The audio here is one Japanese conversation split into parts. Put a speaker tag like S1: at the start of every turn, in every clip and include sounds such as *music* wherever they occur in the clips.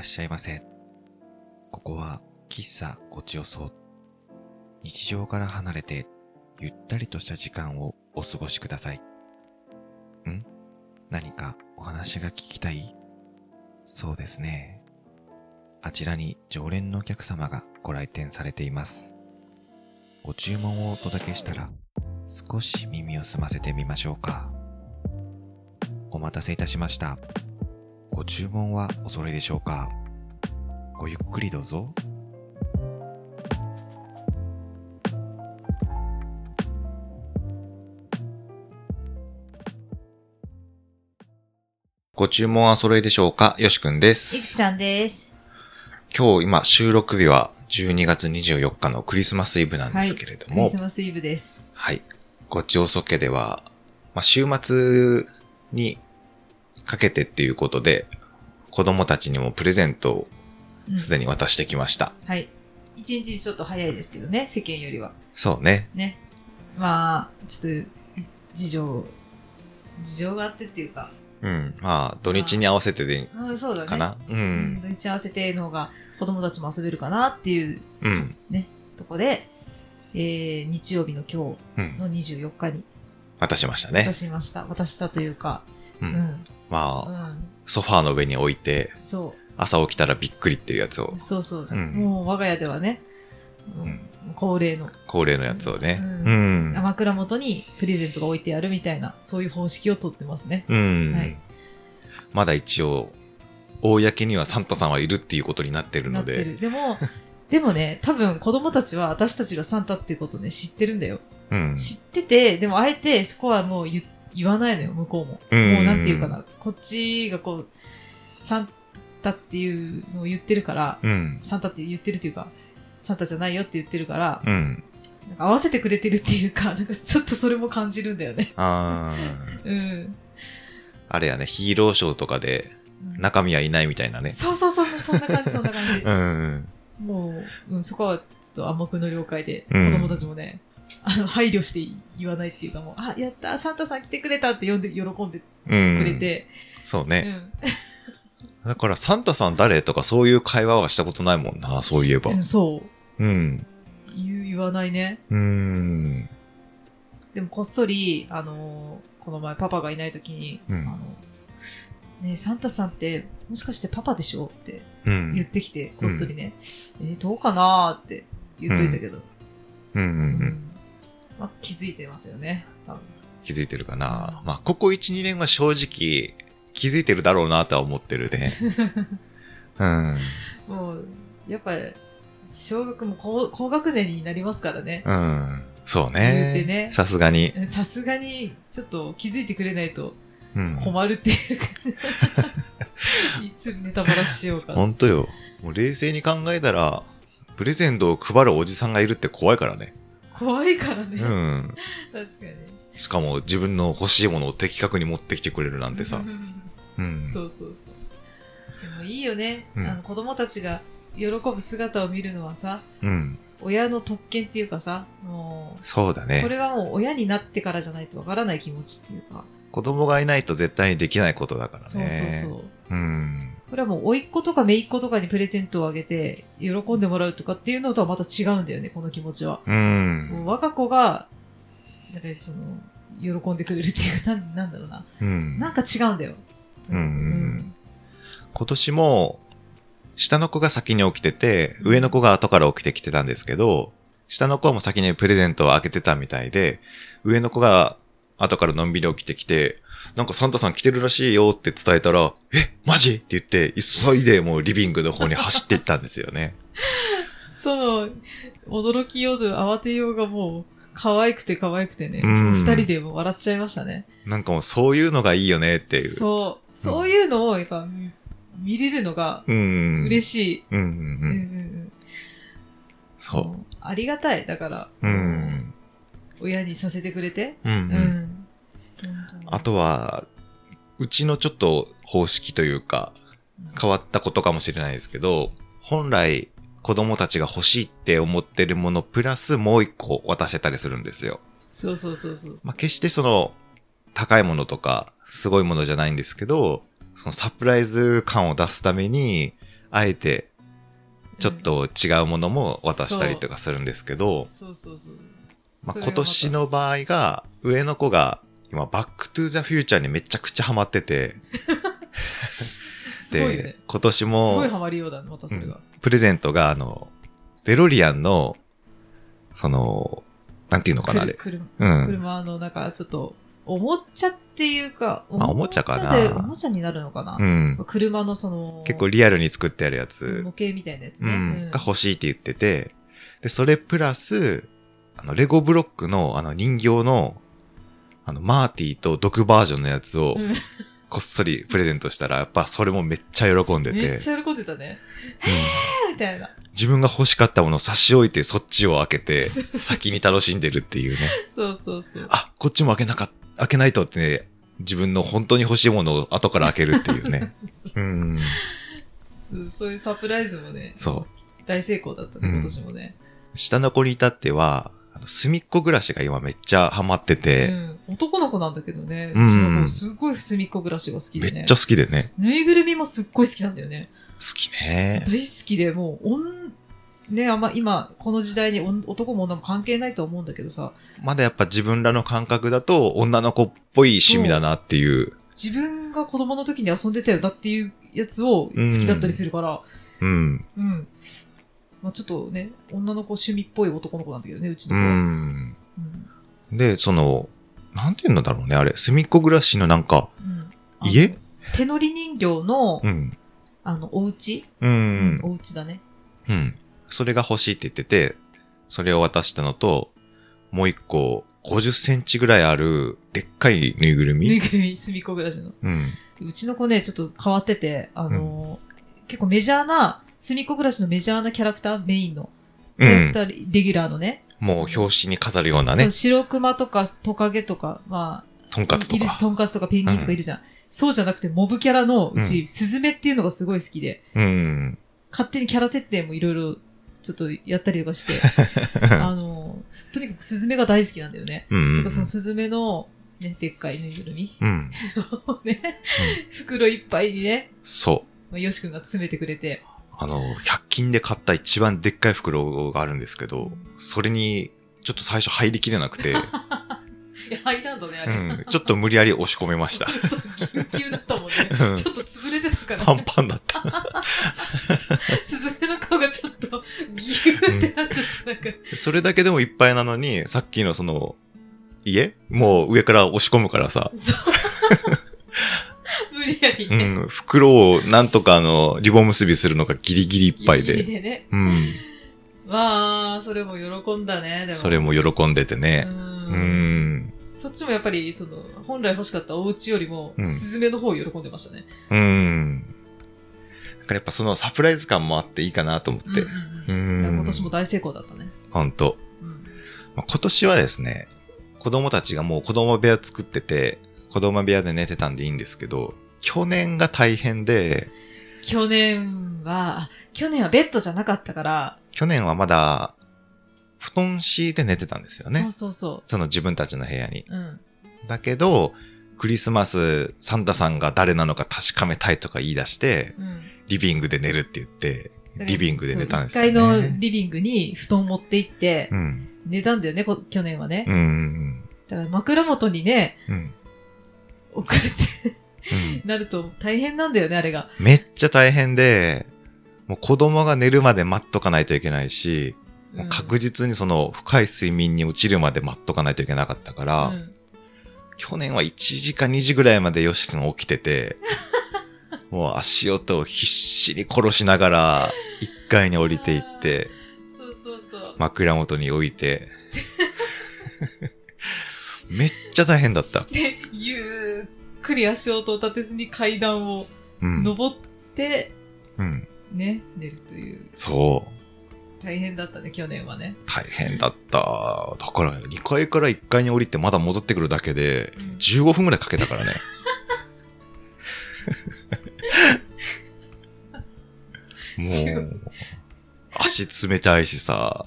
S1: らっしゃいませ。ここは喫茶ごちよそ。日常から離れてゆったりとした時間をお過ごしください。ん？何かお話が聞きたい？そうですね。あちらに常連のお客様がご来店されています。ご注文をお届けしたら少し耳を澄ませてみましょうか。お待たせいたしました。ご注文はお揃いでしょうか？ごゆっくりどうぞ。ご注文はお揃いでしょうか？よしくんで
S2: いく
S1: す。
S2: ちゃんです。
S1: 今日今収録日は12月24日のクリスマスイブなんですけれども、
S2: クリスマスイブです。
S1: はい。ごちおそ家では、まあ、週末にかけてっていうことで、子供たちにもプレゼントを
S2: うん
S1: すでに渡してきました。
S2: はい。一日ちょっと早いですけどね、世間よりは。
S1: そうね。
S2: ね。まあ、ちょっと、事情、事情があってっていうか、
S1: うん。まあ、土日に合わせてで
S2: うん、そうだね。
S1: かな？う
S2: うん。
S1: ん。
S2: 土日合わせての方が子供たちも遊べるかなっていう
S1: うん。
S2: とこで、えー、日曜日の今
S1: うん
S2: 日。の24日に
S1: 渡しましたね
S2: 渡。しました。渡したというか、
S1: う。
S2: うんん。う
S1: まあ、
S2: ん。
S1: ソファーの上に置いて、
S2: そ
S1: 朝起きたらびっくりっていうやつを
S2: う。、そうそう。
S1: うん
S2: もう我が家ではね、もう
S1: うん
S2: 恒例の
S1: 恒例のやつをね。
S2: う
S1: うんん。
S2: 枕元にプレゼントが置いてあるみたいな、そういう方式をとってますね。
S1: うん。
S2: はい
S1: まだ一応、公にはサンタさんはいるっていうことになってるので。
S2: でも、でもね、多分子供たちは私たちがサンタっていうことね、知ってるんだよ。
S1: うん。
S2: 知ってて、でもあえてそこはもう言言わないのよ、向こうも。
S1: うん
S2: もうなんていうかな、こっちがこう、サンタっていうのを言ってるから、
S1: うん。
S2: サンタって言ってるっていうか、サンタじゃないよって言ってるから、
S1: うん。
S2: なんか合わせてくれてるっていうか、なんかちょっとそれも感じるんだよね。
S1: あー
S2: うん。
S1: あれやね、ヒーローショーとかで
S2: うん
S1: 中身はいないみたいなね。
S2: そうそうそう、そんな感じ、そんな感じ *laughs*
S1: う。ん。
S2: もう、うん、そこはちょっと暗黙の了解で、
S1: うん
S2: 子供たちもね、あの、配慮して言わないっていうかもう、あ、やった、サンタさん来てくれたって呼んで、喜んで
S1: う
S2: く
S1: ん。
S2: れて、
S1: そうね。
S2: うん。
S1: だから、サンタさん誰とかそういう会話はしたことないもんな、そういえば
S2: う。んそう。
S1: うん。
S2: 言う言わないね。
S1: うん。
S2: でもこっそり、あのーこの前パパがいない時に、
S1: うん
S2: あの、ねえサンタさんって、もしかしてパパでしょって
S1: うん。
S2: 言ってきて、こっそりね、えーどうかなーって言っといたけど、
S1: うんうんう。
S2: うんまあ、気づいてますよね、多分。
S1: 気づいてるかな。まあ、ここ1、2年は正直気づいてるだろうなとは思ってるね。*laughs* うん。
S2: もう、やっぱり、小学も高高学年になりますからね。
S1: うん。そうね
S2: ね。
S1: さすがに。*laughs*
S2: さすがに、ちょっと気づいてくれないと
S1: うん。
S2: 困るっていうか、*laughs* いつネタバラしようか。
S1: ほんとよ。もう冷静に考えたら、プレゼントを配るおじさんがいるって怖いからね。
S2: 怖いからね。
S1: うん。
S2: 確かに。
S1: しかも自分の欲しいものを的確に持ってきてくれるなんてさ。うん。
S2: そうそうそう。でもいいよね。
S1: うん
S2: あの子供たちが喜ぶ姿を見るのはさ、
S1: うん。
S2: 親の特権っていうかさ、もう、こ
S1: そうだね。
S2: れはもう親になってからじゃないとわからない気持ちっていうか。
S1: 子供がいないと絶対にできないことだから
S2: そう
S1: ね。
S2: そうそう。
S1: うん。
S2: これはもう、甥っ子とか姪っ子とかにプレゼントをあげて、喜んでもらうとかっていうのとはまた違うんだよね、この気持ちは。
S1: う。
S2: もうん我が子が、なんかその、喜んでくれるっていうか、*laughs* なんなんだろうな。
S1: うん。
S2: なんか違うんだよ。
S1: うんうん今年も、下の子が先に起きてて、上の子が後から起きてきてたんですけど、下の子はもう先にプレゼントを開けてたみたいで、上の子が後からのんびり起きてきて、なんかサンタさん来てるらしいよって伝えたら、え、マジ？って言って、急いでもうリビングの方に走っていったんですよね。*laughs*
S2: その、驚きようと慌てようがもう、可愛くて可愛くてね、
S1: うん
S2: 二人でもう笑っちゃいましたね。
S1: なんかもうそういうのがいいよねっていう。
S2: そう、そういうのをやっぱ見見れるのが
S1: うん。
S2: 嬉しい。
S1: うんうん
S2: うんうんうん
S1: そ
S2: もうありがたい。だから、
S1: う。うん。
S2: 親にさせてくれて。
S1: うん、う。
S2: うん
S1: あとは、うちのちょっと方式というか、変わったことかもしれないですけど、本来子供たちが欲しいって思ってるものプラスもう一個渡せたりするんですよ。
S2: そうそうそうそう。
S1: まあ、決してその高いものとかすごいものじゃないんですけど、そのサプライズ感を出すために、あえて、ちょっと違うものも渡したりとかするんですけど、
S2: そうそうそう。
S1: まあ、今年の場合が、上の子が、今、バックトゥーザフューチャーにめちゃくちゃハマってて、*laughs*
S2: すごいよね
S1: で。、今年
S2: すご
S1: も
S2: い、ハマりようだね、またそれが。
S1: プレゼントが、あの、デロリアンの、その、なんていうのかな、あれ。
S2: くる
S1: うん。
S2: 車の、なんか、ちょっと、おもちゃっていうか、
S1: まあおもちゃかな
S2: おもちゃでおもちゃになるのかな
S1: う。ん。
S2: 車のその、
S1: 結構リアルに作ってあるやつ
S2: 模、型みたいなやつね。
S1: うん、が欲しいって言ってて、で、それプラス、あの、レゴブロックの、あの、人形の、あの、マーティと毒バージョンのやつを、
S2: うん
S1: こっそりプレゼントしたら、やっぱそれもめっちゃ喜んでて、
S2: めっちゃ喜んでたね。
S1: うん
S2: みたいな。
S1: 自分が欲しかったものを差し置いてそっちを開けて、先に楽しんでるっていうね。
S2: そうそうそう。
S1: あ、こっちも開けなかっ開けないとってね、自分の本当に欲しいものを後から開けるっていうね。*laughs* うん。
S2: そうそういうサプライズもね、
S1: そ
S2: 大成功だったね、
S1: うん
S2: 今年もね。
S1: う。下の子に至っては、隅っこ暮らしが今めっちゃハマってて、
S2: うん。男の子なんだけどね、
S1: うん
S2: うちの子すっごい隅っこ暮らしが好きでね。
S1: めっちゃ好きでね。
S2: ぬいぐるみもすっごい好きなんだよね。
S1: 好きね。
S2: 大好きで、もう、おん、ね、あんま今、この時代に男も女も関係ないと思うんだけどさ、
S1: まだやっぱ自分らの感覚だと女の子っぽい趣味だなっていう。
S2: 自分が子供の時に遊んでたよなっていうやつを好きだったりするから、
S1: うん。
S2: うん。まあちょっとね、女の子趣味っぽい男の子なんだけどね、うち
S1: う
S2: の子は。
S1: ん。
S2: うん。
S1: で、その、なんて言うんだろうね、あれ。隅っこ暮らしのなんか、
S2: うん
S1: 家？
S2: 手乗り人形の、
S1: うん。
S2: あの、お家？
S1: うん。
S2: お家だね。
S1: うん。それが欲しいって言ってて、それを渡したのと、もう一個、50センチぐらいある、でっかいぬいぐる
S2: ぬい
S1: み
S2: ぐるみ、隅っこ暮らしの。
S1: うん。
S2: うちの子ね、ちょっと変わってて、あのー結構メジャーな、隅っこ暮らしのメジャーなキャラクター、メインの。キ
S1: うん
S2: ャラクタ。ー、レギュラーのね。
S1: もう表紙に飾るようなね
S2: そう、、白熊とかトカゲとか、まあ、
S1: とんかつとか。
S2: トンカツとかペンギンとかいるじゃん。そうじゃなくて、モブキャラのうち、
S1: うん
S2: スズメっていうのがすごい好きで、
S1: うん。
S2: 勝手にキャラ設定もいろいろ、ちょっとやったりとかして、*laughs* あのーとにかくスズメが大好きなんだよね。
S1: うん
S2: だからそのスズメの、ね、でっかいぬいぐるみ
S1: うん。
S2: を *laughs* ね、袋いっぱいにね、
S1: そう。
S2: まあ、よしくんが詰めてくれて、
S1: あの、100均で買った一番でっかい袋があるんですけど、それに、ちょっと最初入りきれなくて、*laughs*
S2: いや、ハイランドね、あれ。
S1: うん、ちょっと無理やり押し込めました。*laughs*
S2: そう、ぎゅうぎゅうだったもんね。*laughs*
S1: うん
S2: ちょっと潰れてたから、
S1: パンパンだった。
S2: スズメの顔がちょっと、ぎゅーってなっちゃって、なんか、
S1: それだけでもいっぱいなのに、さっきのその、家？もう上から押し込むからさ、
S2: そう。*laughs* 無理やり
S1: う
S2: ね。
S1: ん、袋をなんとかあの、リボン結びするのがギリギリいっぱい
S2: ギリギ
S1: で。
S2: リでね。
S1: うん。
S2: まあ、それも喜んだね、でも。
S1: それも喜んでて
S2: う。
S1: ね。うんん。
S2: そっちもやっぱり、その、本来欲しかったお家よりも、
S1: うん
S2: スズメの方を喜んでましたね。
S1: うん。だからやっぱそのサプライズ感もあっていいかなと思って。
S2: うん
S1: うん。
S2: 今年も大成功だったね。
S1: ほんと。
S2: うん。
S1: まあ今年はですね、子供たちがもう子供部屋作ってて、子供部屋で寝てたんでいいんですけど、去年が大変で、
S2: 去年は、あ去年はベッドじゃなかったから、
S1: 去年はまだ、布団敷いて寝てたんですよね
S2: そう。そうそ
S1: その自分たちの部屋に。
S2: う。うん。
S1: だけど、クリスマス、サンタさんが誰なのか確かめたいとか言い出して、
S2: うん。
S1: リビングで寝るって言って、リビングで寝たんですよ、
S2: 1
S1: ね。
S2: 階のリビングに布団持って行って
S1: う、ん。
S2: 寝たんだよね、こ去年はね。
S1: うん。うん。
S2: だから枕元にね、
S1: うん。
S2: 置かれて
S1: うん。
S2: なると大変なんだよね、あれが。
S1: めっちゃ大変で、もう子供が寝るまで待っとかないといけないし、もう確実にその深い睡眠に落ちるまで待っとかないといけなかったから、
S2: うん
S1: 去年は1時か2時ぐらいまでヨシ君起きてて、*laughs* もう足音を必死に殺しながら1階に降りていって、
S2: そうそうそう。
S1: 枕元に置いて、*laughs* めっちゃ大変だった。
S2: で、ゆっくり足音を立てずに階段を
S1: うん。
S2: 登って、
S1: うん。
S2: ね、寝るという。
S1: そう。
S2: 大変だったね、去年はね。
S1: 大変だった。だから2階から1階に降りてまだ戻ってくるだけで
S2: うん
S1: 15分ぐらいかけたからね。*laughs* もう、足冷たいしさ、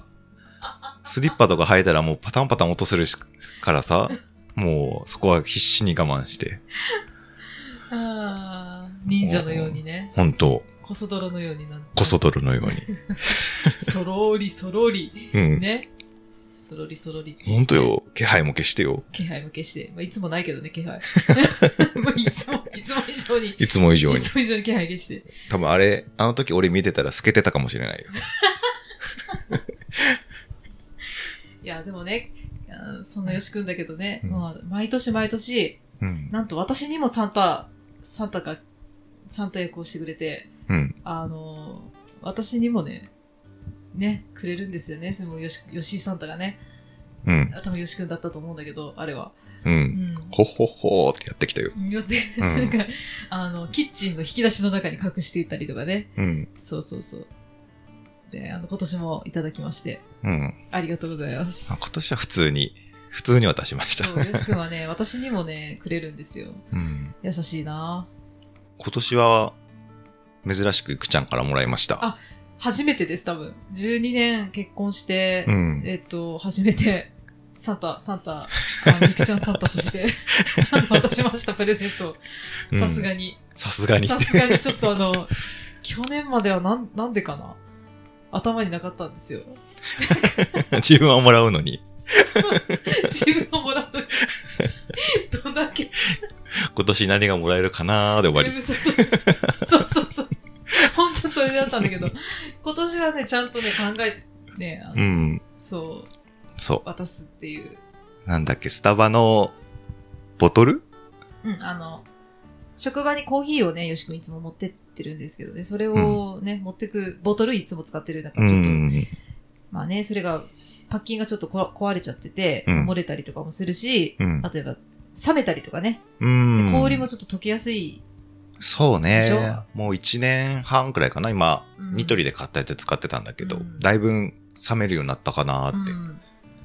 S1: スリッパとか履いたらもうパタンパタン落とせるしからさ、もうそこは必死に我慢して、*laughs*
S2: ああ、忍者のようにね。
S1: ほんと、
S2: こそ泥のようになん
S1: こそ泥のように。*laughs*
S2: そろりそろり。
S1: うん。
S2: ね。そろりそろり。
S1: ほんとよ。気配も消してよ。
S2: 気配も消して。まあ、いつもないけどね、気配。*laughs* いつも、いつも以上に。
S1: いつも以上に
S2: い。つも以上に気配消して。
S1: 多分あれ、あの時俺見てたら透けてたかもしれないよ。
S2: いや、でもね、あそんなよしくんだけどね、
S1: うん
S2: まあ、毎年毎年、
S1: うん。
S2: なんと私にもサンタ、サンタが、サンタ役をしてくれて、
S1: うん。
S2: あの、私にもね、ね、くれるんですよね。でもよし、よしサンタがね。
S1: うん。
S2: 多分よしくんだったと思うんだけど、あれは。
S1: う。
S2: うんん。
S1: ほっほっほーってやってきたよ。
S2: よって、
S1: うん
S2: なんか、あの、キッチンの引き出しの中に隠していたりとかね。
S1: うん。
S2: そうそうそう。で、あの、今年もいただきまして、
S1: うん。
S2: ありがとうございます
S1: あ。今年は普通に、普通に渡しました。
S2: そう、よしくんはね、私にもね、くれるんですよ。
S1: うん。
S2: 優しいな
S1: 今年は、珍しくいくちゃんからもらいました。
S2: あ初めてです、多分。12年結婚して、
S1: うん。
S2: えっと、初めて、サンタ、サンタ、あの、ゆきちゃんサンタとして、*laughs* 渡しました、プレゼント。
S1: うん
S2: さすがに。
S1: さすがに。
S2: さすがにちょっとあの、去年まではなん、なんでかな頭になかったんですよ。*laughs*
S1: 自分はもらうのに、*laughs*
S2: 自分をもらうのに。どんだけ。
S1: 今年何がもらえるかなーで終わり。
S2: そうそうそうそうそう。本当それだったんだけど、今年はね、ちゃんとね、考えて、ね、あの
S1: うん。
S2: そう、
S1: そ
S2: 渡すっていう。
S1: う。なんだっけ、スタバの、ボトル？
S2: うん、あの、職場にコーヒーをね、よしくんいつも持ってってるんですけどね、それをね、持ってく、ボトルいつも使ってる、なんか
S1: う
S2: ちょっと、
S1: ん。
S2: まあね、それが、パッキンがちょっとこ壊れちゃってて、
S1: うん
S2: 漏れたりとかもするし、
S1: うん。
S2: 例えば、冷めたりとかね、氷もちょっと溶けやすい。
S1: そうね。もう一年半くらいかな。今、
S2: うん
S1: ニトリで買ったやつ使ってたんだけど、
S2: うん
S1: だいぶ冷めるようになったかなーって。
S2: うん。だ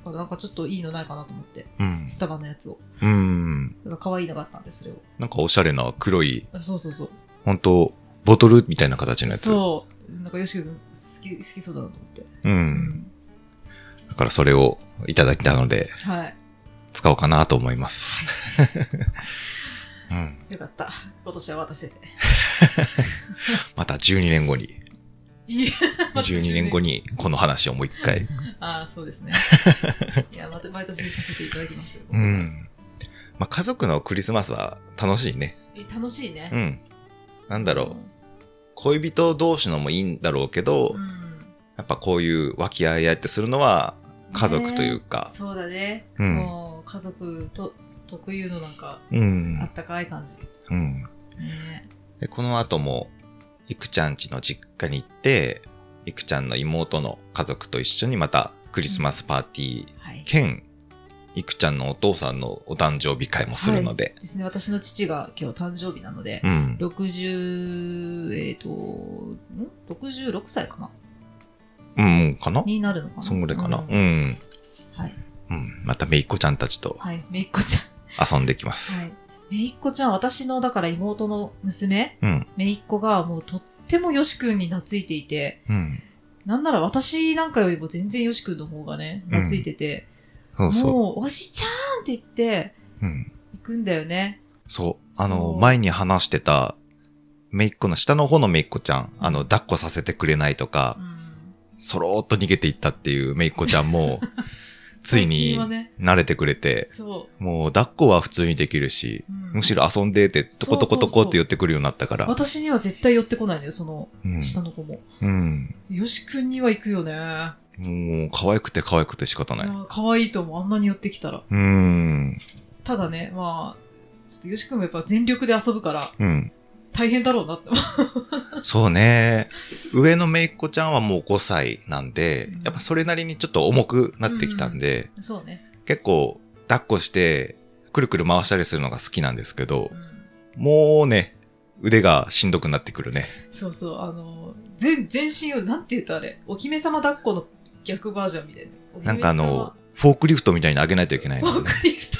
S2: からなんかちょっといいのないかなと思って、
S1: うん。
S2: スタバのやつを。
S1: うん。
S2: だから可愛いのがあったんで、それを。
S1: なんかおしゃれな黒い、
S2: あそうそうそう。
S1: 本当ボトルみたいな形のやつ。
S2: そう。なんかよしくん好き、好きそうだなと思って。
S1: う。。
S2: うん
S1: だからそれをいただいたので、
S2: はい。
S1: 使おうかなと思います。うん。
S2: よかった。今年は渡せて。*laughs*
S1: また12年後に、
S2: いや、また
S1: 12年後。にこの話をもう一回。
S2: ああ、そうですね。*laughs* いや、また毎年させていただきますよ。
S1: うん。まあ、家族のクリスマスは楽しいね。
S2: え楽しいね。
S1: うん。なんだろう。恋人同士のもいいんだろうけど、
S2: うん。
S1: やっぱこういう和気あいあいってするのは家族というか、
S2: そうだね。
S1: うん
S2: もう、家族と、特有のなんか、
S1: うん
S2: あ。ったかい感じ。
S1: うん。
S2: ね
S1: で、この後も、いくちゃん家の実家に行って、いくちゃんの妹の家族と一緒にまたクリスマスパーティー
S2: はい。
S1: 兼、いくちゃんのお父さんのお誕生日会もするので、
S2: ですね。私の父が今日誕生日なので、
S1: うん。
S2: 60、えっ、と、ん ?66 歳かな？
S1: うん、うん、かな？
S2: になるのかな？
S1: そんぐらいかな。
S2: う
S1: うんん。
S2: はい。
S1: うん。まためいっ子ちゃんたちと
S2: はい。めいっ子ちゃん。
S1: 遊んできます。
S2: はい。めいっ子ちゃん、私の、だから妹の娘、
S1: うん。
S2: めいっ子がもうとってもよしくんに懐いていて、
S1: うん。
S2: なんなら私なんかよりも全然よしくんの方がね、懐いてて、
S1: そうそ
S2: もう、おしちゃんって言って、
S1: う。うん。
S2: 行くんだよね。
S1: そう。あの、
S2: そう
S1: 前に話してた、めいっ子の下の方のめいっ子ちゃん、あの、抱っこさせてくれないとか
S2: う、ん。
S1: そろーっと逃げていったっていうめいっ子ちゃんも、*laughs* つい
S2: 最
S1: に慣れてくれて、
S2: そ
S1: もう抱っこは普通にできるし、
S2: う。うん
S1: むしろ遊んでって、トコトコトコって寄ってくるようになったから。
S2: 私には絶対寄ってこないのよ、その、
S1: うん。
S2: 下の子も。
S1: うん。
S2: よしくんには行くよね。
S1: もう、可愛くて可愛くて仕方ない
S2: 可愛いと思う。あんなに寄ってきたら。
S1: うん。
S2: ただね、まあ、ちょっとよしくんもやっぱ全力で遊ぶから、
S1: うん。
S2: 大変だろうなって。
S1: そうね。上のめいっ子ちゃんはもう5歳なんで
S2: うん、
S1: やっぱそれなりにちょっと重くなってきたんで、
S2: そうね。
S1: 結構抱っこして、くるくる回したりするのが好きなんですけど
S2: う、ん
S1: もうね、腕がしんどくなってくるね。
S2: そうそう、あの、全、全身を、なんて言うとあれ、お姫様抱っこの逆バージョンみたいな。
S1: なんかあの、、フォークリフトみたいに上げないといけない
S2: フォー。クリフト。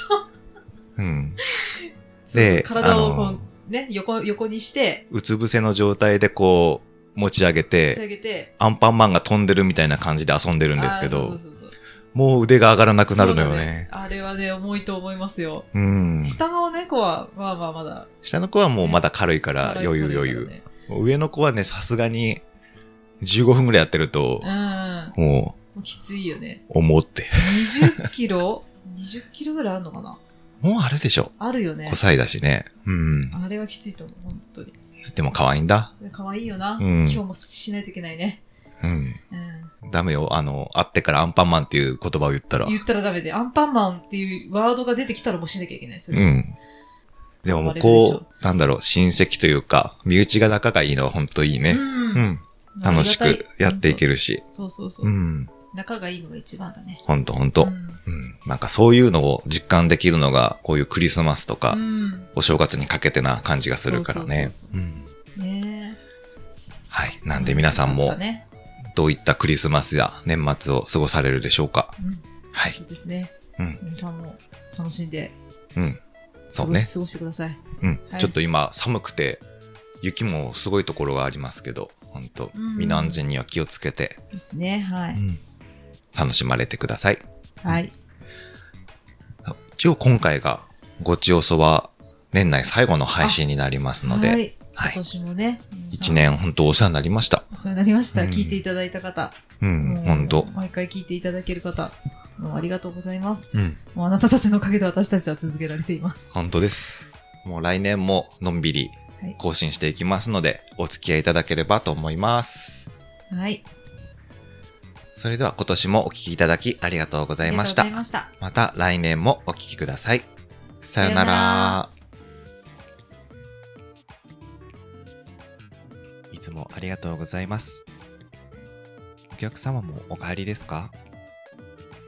S1: うん。*laughs* で
S2: 体をこう、ね、横、横にして、
S1: うつ伏せの状態でこう、持ち上げ
S2: 持ち上
S1: て、
S2: げて、
S1: アンパンマンが飛んでるみたいな感じで遊んでるんですけど、
S2: そうそうそう
S1: もう腕が上がらなくなるのよ
S2: そうだ
S1: ね。
S2: あれはね、重いと思いますよ。
S1: うん。
S2: 下の猫は、まあまあまだ、
S1: 下の子はもうまだ軽いから
S2: 軽い
S1: 余裕余裕。上の子はね、さすがに15分ぐらいやってると
S2: う、ん。
S1: も
S2: もうきついよね。
S1: う、思って。
S2: 20キロ ?20 キロぐらいあるのかな？
S1: もうあるでしょ。
S2: あるよね
S1: 5。歳だしね。うん。
S2: あれはきついと思う、本当に。
S1: でも可愛いんだ。
S2: 可愛いよな、
S1: うん
S2: 今日もしないといけないね。
S1: うん。
S2: うん。
S1: ダメよ。あの、会ってからアンパンマンっていう言葉を言ったら。
S2: 言ったらダメで、アンパンマンっていうワードが出てきたらもうしなきゃいけない。それ。
S1: うん。でももうこう、なんだろう、親戚というか、身内が仲がいいのは本当いいね。
S2: う。
S1: うんん。楽しくやっていけ
S2: る。
S1: るし。
S2: そうそうそう。
S1: うん。
S2: 仲がいいのが一番だね。
S1: ほんとほんと。
S2: う
S1: うんん。なんかそういうのを実感できるのが、こういうクリスマスとか、
S2: うん。
S1: お正月にかけてな感じがするからね
S2: そうそう。
S1: うん。
S2: ね
S1: はい。
S2: え。
S1: なんで皆さんも。どういったクリスマスや年末を過ごされるでしょうか？
S2: うん。
S1: はい
S2: そ。うですね。
S1: うん。
S2: 皆さんも楽しんで
S1: うん。そうね。
S2: 過ごしてください。
S1: うん。
S2: はい
S1: ちょっと今寒くて、雪もすごいところがありますけど、本当
S2: うん
S1: 身の安全には気をつけて、
S2: ですね。はい。
S1: うん楽しまれてください。
S2: はい。
S1: 一応今回が、ごちおそは年内最後の配信になりますので、
S2: は
S1: はい。
S2: い。今年もね。
S1: 一年本当お世話になりました。
S2: お世話になりました。
S1: うん
S2: 聞いていただいた方。
S1: うん、本当
S2: 毎回聞いていただける方。もうありがとうございます。
S1: うん、
S2: もうあなたたちのおかげで私たちは続けられています。
S1: 本当です。もう来年ものんびり
S2: はい
S1: 更新していきますので、お付き合いいただければと思います。
S2: はい。
S1: それでは今年もお聞きいただきありがとうございました
S2: ました。
S1: また来年もお聞きください。さよな。らいつもありがとうございます。お客様もお帰りですか？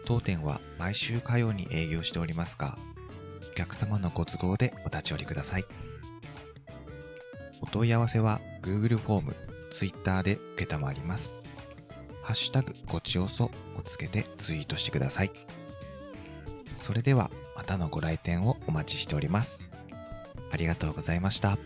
S1: 当店は毎週火曜に営業しておりますが、お客様のご都合でお立ち寄りください。問い合わせは Google フォーム、Twitter で受けたまります。ハッシュタグごちおそをつけてツイートしてください。それではまたのご来店をお待ちしております。ありがとうございました。